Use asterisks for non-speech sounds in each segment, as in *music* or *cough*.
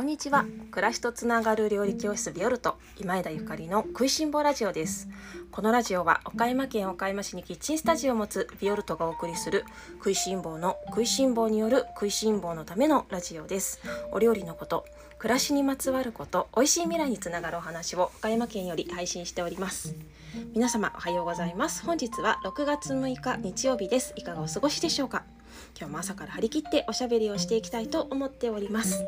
こんにちは。暮らしとつながる料理教室ビオルト今枝ゆかりの食いしん坊ラジオです。このラジオは岡山県岡山市にキッチンスタジオを持つビオルトがお送りする食いしん坊の食いしん坊による食いしん坊のためのラジオです。お料理のこと暮らしにまつわること美味しい未来につながるお話を岡山県より配信しております。皆様おはようございます。本日は6月6日日曜日です。いかがお過ごしでしょうか？今日も朝から張り切っておしゃべりをしていきたいと思っております。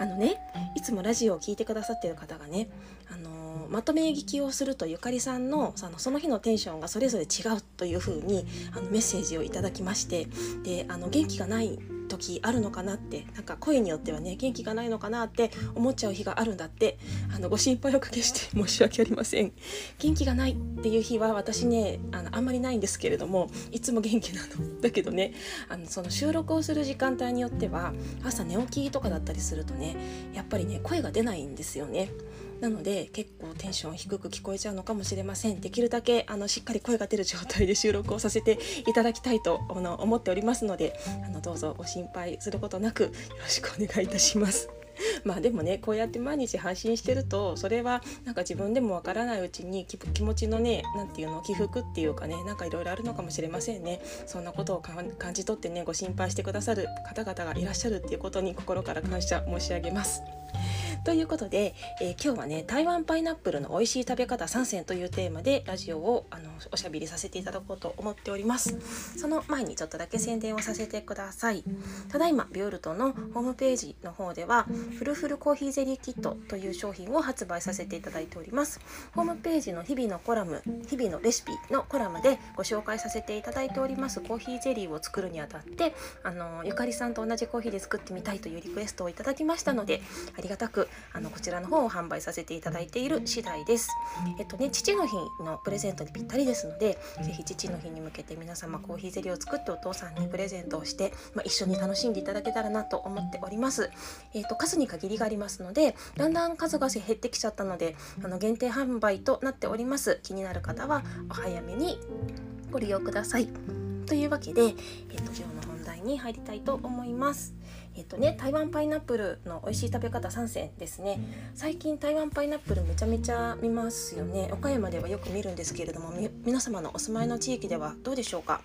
あのねいつもラジオを聞いてくださってる方がねあのまとめ聞きをするとゆかりさんのそのその日のテンションがそれぞれ違うというふうにあのメッセージをいただきましてであの元気がない時あるのかなってなんか声によってはね元気がないのかなって思っちゃう日があるんだってあのご心配おかけして *laughs* 申し訳ありません。元気がないっていう日は私ねあのあんまりないんですけれどもいつも元気なの。*laughs* だけどねあのその収録をする時間帯によっては朝寝起きとかだったりするとねやっぱりね声が出ないんですよね。なので結構テンション低く聞こえちゃうのかもしれませんできるだけあのしっかり声が出る状態で収録をさせていただきたいとあの思っておりますのであのどうぞご心配することなくよろしくお願いいたします。*laughs* まあでもねこうやって毎日配信してるとそれはなんか自分でもわからないうちに気持ちのね何て言うの起伏っていうかねなんかいろいろあるのかもしれませんねそんなことを感じ取ってねご心配してくださる方々がいらっしゃるっていうことに心から感謝申し上げます。ということで、えー、今日はね台湾パイナップルの美味しい食べ方3選というテーマでラジオをあのおしゃべりさせていただこうと思っております。その前にちょっとだけ宣伝をさせてください。ただいまビオルトのホームページの方ではフルフルコーヒーゼリーキットという商品を発売させていただいております。ホームページの日々のコラム日々のレシピのコラムでご紹介させていただいております。コーヒーゼリーを作るにあたってあのゆかりさんと同じコーヒーで作ってみたいというリクエストをいただきましたのでありがたくあのこちらの方を販売させていただいている次第です。えっとね父の日のプレゼントにぴったりですので是非父の日に向けて皆様コーヒーゼリーを作ってお父さんにプレゼントをして、まあ、一緒に楽しんでいただけたらなと思っております。えっと数に限りがありますのでだんだん数が減ってきちゃったのであの限定販売となっております。気になる方はお早めにご利用ください。というわけで、えっと、今日の本題に入りたいと思います。えっとね、台湾パイナップルの美味しい食べ方3選ですね。最近台湾パイナップルめちゃめちゃ見ますよね。岡山ではよく見るんですけれども皆様のお住まいの地域ではどうでしょうか？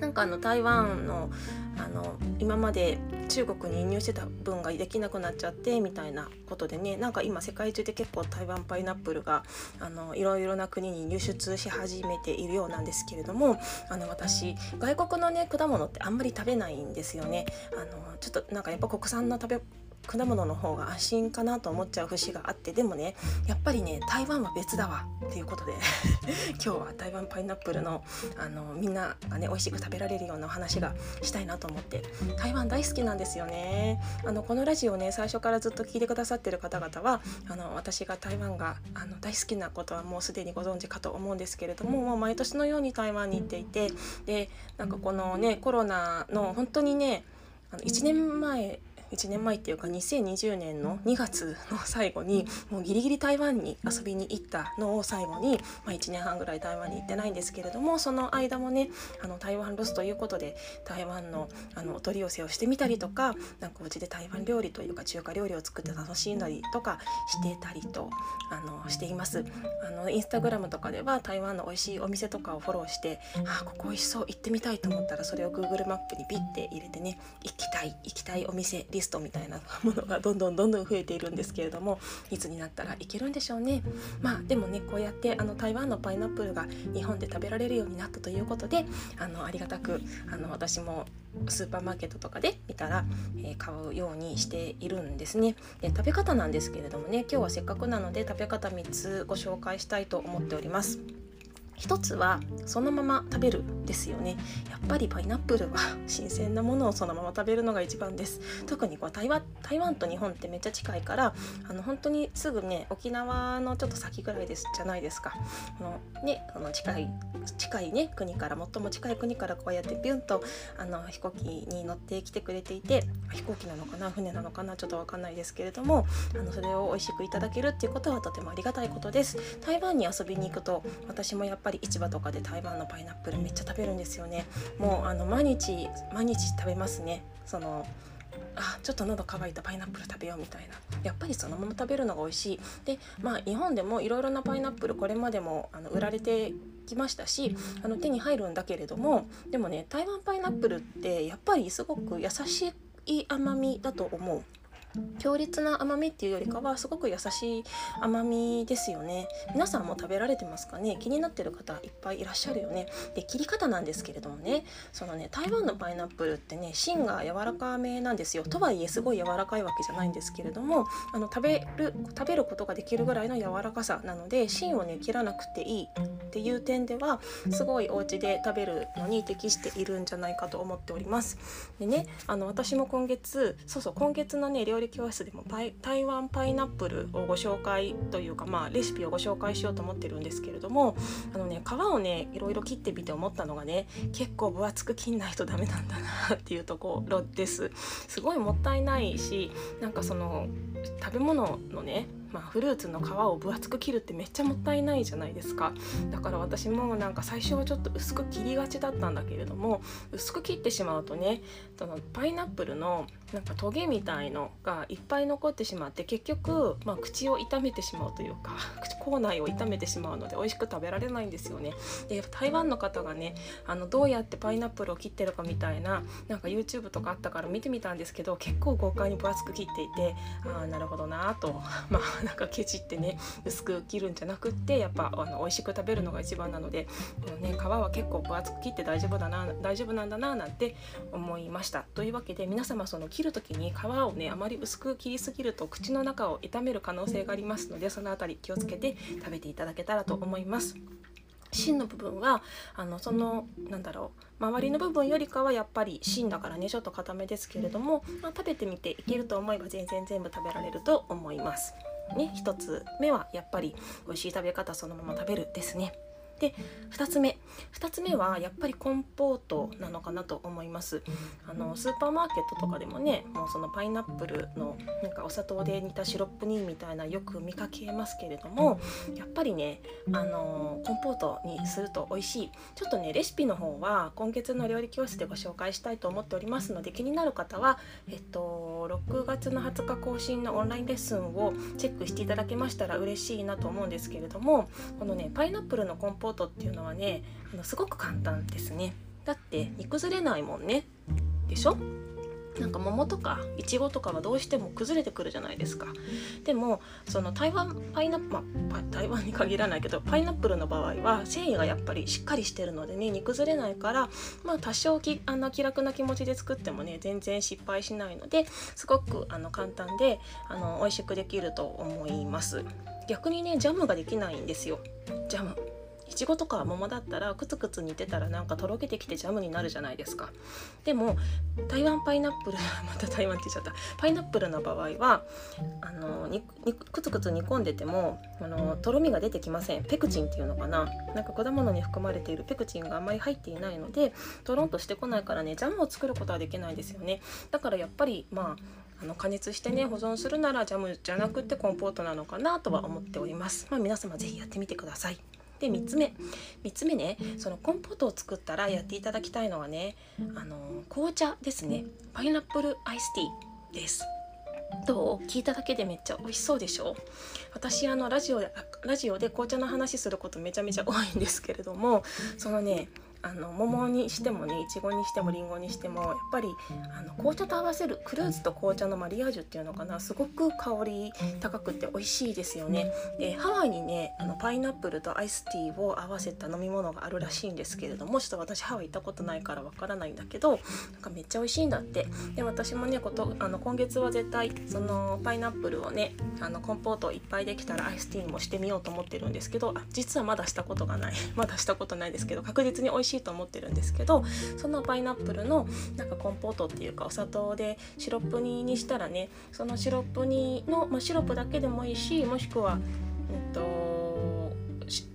なんかあの台湾のあの今まで中国に輸入してた分ができなくなっちゃってみたいなことでねなんか今世界中で結構台湾パイナップルがあのいろいろな国に輸出し始めているようなんですけれどもあの私外国のね果物ってあんまり食べないんですよね。あのちょっとなんかやっぱ国産の食べ果物の方が安心かなと思っちゃう節があってでもねやっぱりね台湾は別だわっていうことで *laughs* 今日は台湾パイナップルのあのみんながね美味しく食べられるようなお話がしたいなと思って台湾大好きなんですよね。あのこのラジオね最初からずっと聞いてくださってる方々はあの私が台湾があの大好きなことはもうすでにご存知かと思うんですけれどももう毎年のように台湾に行っていてでなんかこのねコロナの本当にねあの1年前1年前っていうか2020年の2月の最後にもうギリギリ台湾に遊びに行ったのを最後に、まあ、1年半ぐらい台湾に行ってないんですけれどもその間もねあの台湾ロスということで台湾のあのお取り寄せをしてみたりとかなんかうちで台湾料理というか中華料理を作って楽しんだりとかしてたりとあのしています。あのインスタグラムとかでは台湾の美味しいお店とかをフォローしてあここ美味しそう行ってみたいと思ったらそれを Google マップにピッて入れてね行きたい行きたいお店リストみたいなものがどんどんどんどん増えているんですけれどもいつになったらいけるんでしょうね。まあでもねこうやってあの台湾のパイナップルが日本で食べられるようになったということであのありがたくあの私もスーパーマーケットとかで見たら、えー、買うようにしているんですね。で食べ方なんですけれどもね今日はせっかくなので食べ方3つご紹介したいと思っております。一つはそのまま食べるですよね。やっぱりパイナップルは新鮮なものをそのまま食べるのが一番です。特にこう台湾台湾と日本ってめっちゃ近いからあの本当にすぐね沖縄のちょっと先ぐらいですじゃないですか。のねその近い近いね国から最も近い国からこうやってビュンとあの飛行機に乗ってきてくれていて飛行機なのかな船なのかなちょっと分かんないですけれどもあのそれを美味しくいただけるっていうことはとてもありがたいことです。台湾に遊びに行くと私もやっぱぱり市場とかで台湾のパイナップルめっちゃ食べるんですよね。もうあの毎日毎日食べますね。そのあちょっと喉乾いたパイナップル食べようみたいな。やっぱりそのまま食べるのが美味しい。でまあ日本でもいろいろなパイナップルこれまでもあの売られてきましたしあの手に入るんだけれどもでもね台湾パイナップルってやっぱりすごく優しい甘みだと思う。強烈な甘みっていうよりかはすごく優しい甘みですよね。皆さんも食べられてますかね？気になってる方いっぱいいらっしゃるよね。で切り方なんですけれどもね。そのね台湾のパイナップルってね芯が柔らかめなんですよ。とはいえすごい柔らかいわけじゃないんですけれどもあの食べる食べることができるぐらいの柔らかさなので芯をね切らなくていいっていう点ではすごいお家で食べるのに適しているんじゃないかと思っております。でねあの私も今月そうそう今月のね料理理教室でも台湾パイナップルをご紹介というか、まあ、レシピをご紹介しようと思ってるんですけれどもあのね皮をねいろいろ切ってみて思ったのがね結構分厚く切んないとダメなんだなっていうところです。すごいもったいないしなんかその食べ物のねまあ、フルーツの皮を分厚く切るってめっちゃもったいないじゃないですかだから私もなんか最初はちょっと薄く切りがちだったんだけれども薄く切ってしまうとねそのパイナップルのなんかトゲみたいのがいっぱい残ってしまって結局、まあ、口を痛めてしまうというか *laughs* 口内を痛めてしまうので美味しく食べられないんですよね。で台湾の方がねあのどうやってパイナップルを切ってるかみたいななんか YouTube とかあったから見てみたんですけど結構豪快に分厚く切っていてああなるほどなと *laughs* まあなんかケチってね薄く切るんじゃなくってやっぱあの美味しく食べるのが一番なのでこの、ね、皮は結構分厚く切って大丈夫だな大丈夫なんだななんて思いました。というわけで皆様その切る時に皮をねあまり薄く切りすぎると口の中を傷める可能性がありますのでその辺り気をつけて食べていただけたらと思います。芯の部分はあのそのなんだろう周りの部分よりかはやっぱり芯だからねちょっと固めですけれども、まあ、食べてみていけると思えば全然全部食べられると思います。ね、1つ目はやっぱり美味しい食べ方そのまま食べるですね。で2つ目。2つ目はやっぱりコンポートなのかなと思います。あのスーパーマーケットとかでもねもうそのパイナップルのなんかお砂糖で煮たシロップ煮みたいなよく見かけますけれどもやっぱりねあのコンポートにすると美味しい。ちょっとねレシピの方は今月の料理教室でご紹介したいと思っておりますので気になる方はえっと6月の20日更新のオンラインレッスンをチェックしていただけましたら嬉しいなと思うんですけれどもこのねパイナップルのコンポートポートっていうのはねあのすごく簡単ですね。だって煮崩れないもんね。でしょ？なんか桃とかいちごとかはどうしても崩れてくるじゃないですか。でもその台湾パイナップル、まあ、台湾に限らないけどパイナップルの場合は繊維がやっぱりしっかりしてるのでね煮崩れないからまあ多少きあの気楽な気持ちで作ってもね全然失敗しないのですごくあの簡単であの美味しくできると思います。逆にねジャムができないんですよ。ジャム。いちごとか桃だったらクツクツ煮てたらなんかとろけてきてジャムになるじゃないですか。でも台湾パイナップル *laughs* また台湾って言っちゃった。パイナップルの場合はあのににクツクツ煮込んでてもあのとろみが出てきません。ペクチンっていうのかな。なんか果物に含まれているペクチンがあんまり入っていないのでとろんとしてこないからねジャムを作ることはできないですよね。だからやっぱりまああの加熱してね保存するならジャムじゃなくてコンポートなのかなとは思っております。まあ、皆様ぜひやってみてください。で3つ目。3つ目ねそのコンポートを作ったらやっていただきたいのはねあの紅茶ですね。パイナップルアイスティーです。どう？聞いただけでめっちゃ美味しそうでしょ？私あのラジオでラジオで紅茶の話することめちゃめちゃ多いんですけれどもそのねあの桃にしてもねいちごにしてもりんごにしてもやっぱりあの紅茶と合わせるフルーツと紅茶のマリアージュっていうのかなすごく香り高くて美味しいですよね。でハワイにねあのパイナップルとアイスティーを合わせた飲み物があるらしいんですけれどもちょっと私ハワイ行ったことないからわからないんだけどなんかめっちゃ美味しいんだってで私もねことあの今月は絶対そのパイナップルをねあのコンポートいっぱいできたらアイスティーもしてみようと思ってるんですけどあ実はまだしたことがない *laughs* まだしたことないですけど確実に美味しいと思ってるんですけどそのパイナップルのなんかコンポートっていうかお砂糖でシロップ煮にしたらねそのシロップ煮の、まあ、シロップだけでもいいしもしくは、うんと、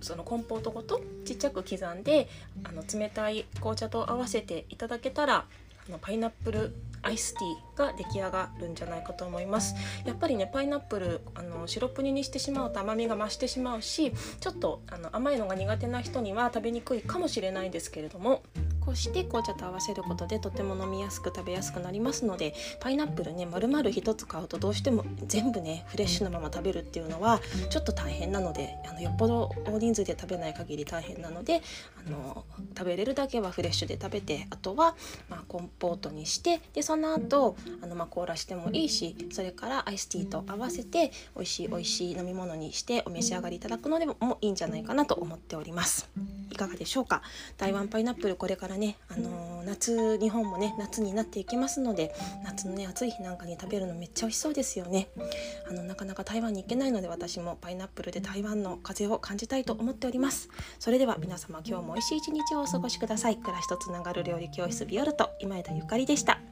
そのコンポートごとちっちゃく刻んであの冷たい紅茶と合わせていただけたらあのパイナップルアイスティーが出来上がるんじゃないかと思います。やっぱりねパイナップルあのシロップ煮にしてしまうと甘みが増してしまうしちょっとあの甘いのが苦手な人には食べにくいかもしれないんですけれども。こうして紅茶と合わせることでとても飲みやすく食べやすくなりますのでパイナップルね丸々1つ買うとどうしても全部ねフレッシュなまま食べるっていうのはちょっと大変なのであのよっぽど大人数で食べない限り大変なのであの食べれるだけはフレッシュで食べてあとは、まあ、コンポートにしてでその後あのまあ凍らしてもいいしそれからアイスティーと合わせて美味しい美味しい飲み物にしてお召し上がりいただくのでもいいんじゃないかなと思っております。いかがでしょうか？台湾パイナップルこれからね、あのー、夏日本もね夏になっていきますので夏のね暑い日なんかに食べるのめっちゃ美味しそうですよね。あのなかなか台湾に行けないので私もパイナップルで台湾の風を感じたいと思っております。それでは皆様今日も美味しい一日をお過ごしください。暮らしとつながる料理教室ビオルト今枝ゆかりでした。